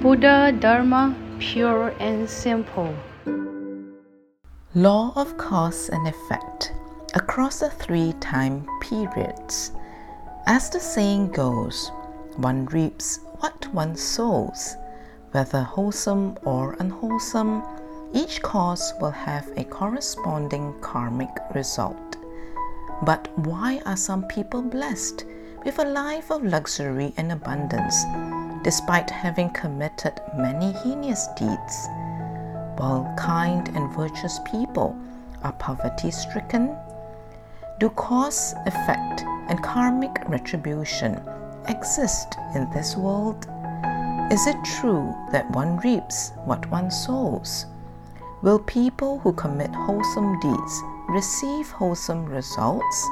Buddha Dharma, pure and simple. Law of cause and effect across the three time periods. As the saying goes, one reaps what one sows. Whether wholesome or unwholesome, each cause will have a corresponding karmic result. But why are some people blessed with a life of luxury and abundance, despite having committed many heinous deeds, while kind and virtuous people are poverty stricken? Do cause, effect, and karmic retribution exist in this world? Is it true that one reaps what one sows? Will people who commit wholesome deeds receive wholesome results?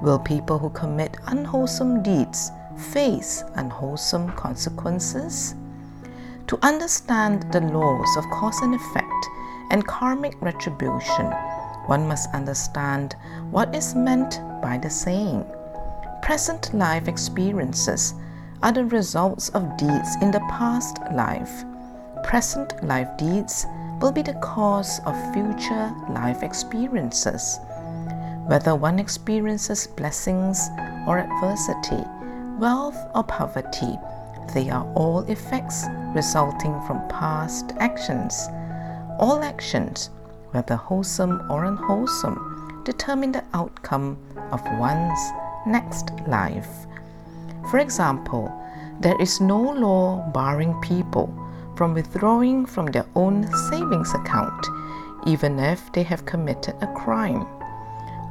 Will people who commit unwholesome deeds face unwholesome consequences? To understand the laws of cause and effect and karmic retribution, one must understand what is meant by the saying. Present life experiences are the results of deeds in the past life. Present life deeds will be the cause of future life experiences. Whether one experiences blessings or adversity, wealth or poverty, they are all effects resulting from past actions. All actions, whether wholesome or unwholesome, determine the outcome of one's next life. For example, there is no law barring people from withdrawing from their own savings account, even if they have committed a crime.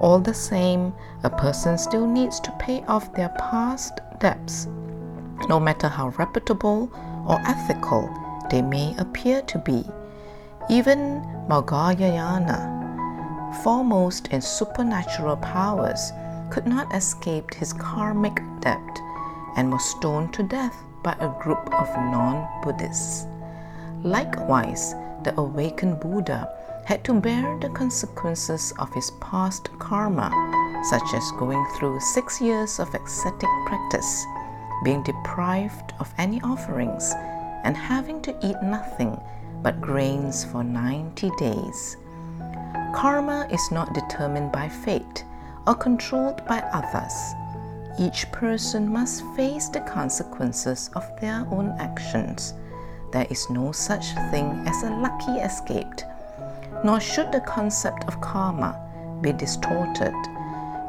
All the same, a person still needs to pay off their past debts, no matter how reputable or ethical they may appear to be. Even Maudgalyayana, foremost in supernatural powers, could not escape his karmic debt and was stoned to death by a group of non Buddhists. Likewise, the awakened Buddha had to bear the consequences of his past karma, such as going through six years of ascetic practice, being deprived of any offerings, and having to eat nothing but grains for 90 days. Karma is not determined by fate or controlled by others. Each person must face the consequences of their own actions. There is no such thing as a lucky escape nor should the concept of karma be distorted.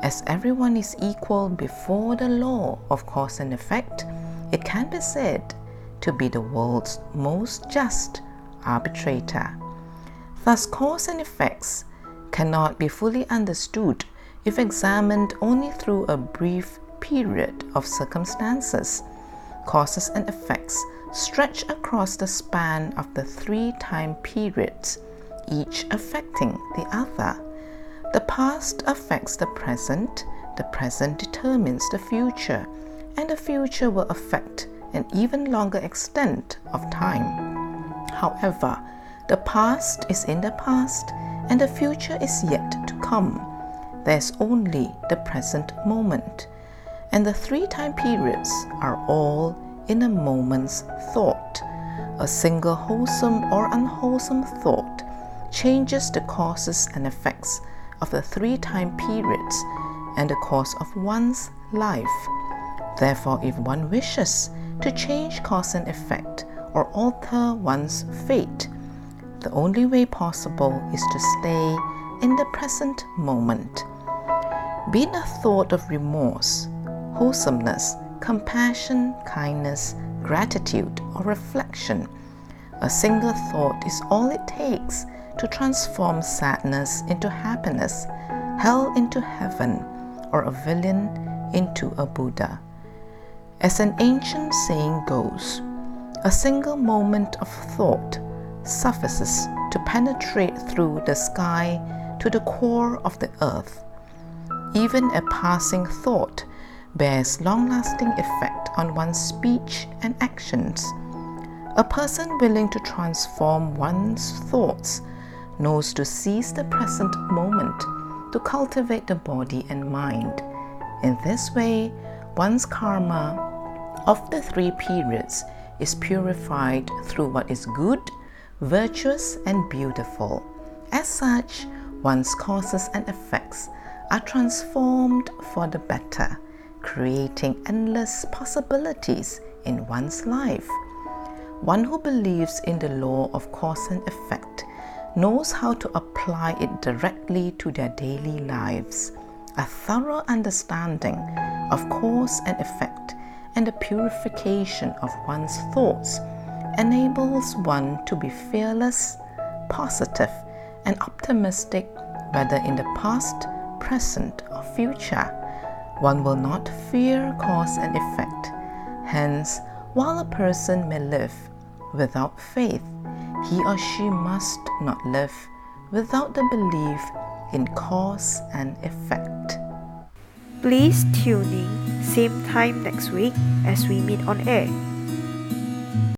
As everyone is equal before the law of cause and effect, it can be said to be the world's most just arbitrator. Thus, cause and effects cannot be fully understood if examined only through a brief period of circumstances. Causes and effects stretch across the span of the three time periods each affecting the other. The past affects the present, the present determines the future, and the future will affect an even longer extent of time. However, the past is in the past, and the future is yet to come. There's only the present moment, and the three time periods are all in a moment's thought. A single wholesome or unwholesome thought changes the causes and effects of the three time periods and the course of one's life. Therefore, if one wishes to change cause and effect or alter one's fate, the only way possible is to stay in the present moment. Be it a thought of remorse, wholesomeness, compassion, kindness, gratitude, or reflection, a single thought is all it takes to transform sadness into happiness, hell into heaven, or a villain into a Buddha. As an ancient saying goes, a single moment of thought suffices to penetrate through the sky to the core of the earth. Even a passing thought bears long lasting effect on one's speech and actions. A person willing to transform one's thoughts knows to seize the present moment to cultivate the body and mind. In this way, one's karma of the three periods is purified through what is good, virtuous, and beautiful. As such, one's causes and effects are transformed for the better, creating endless possibilities in one's life. One who believes in the law of cause and effect knows how to apply it directly to their daily lives. A thorough understanding of cause and effect and the purification of one's thoughts enables one to be fearless, positive, and optimistic whether in the past, present, or future. One will not fear cause and effect. Hence, while a person may live without faith, he or she must not live without the belief in cause and effect. Please tune in same time next week as we meet on air.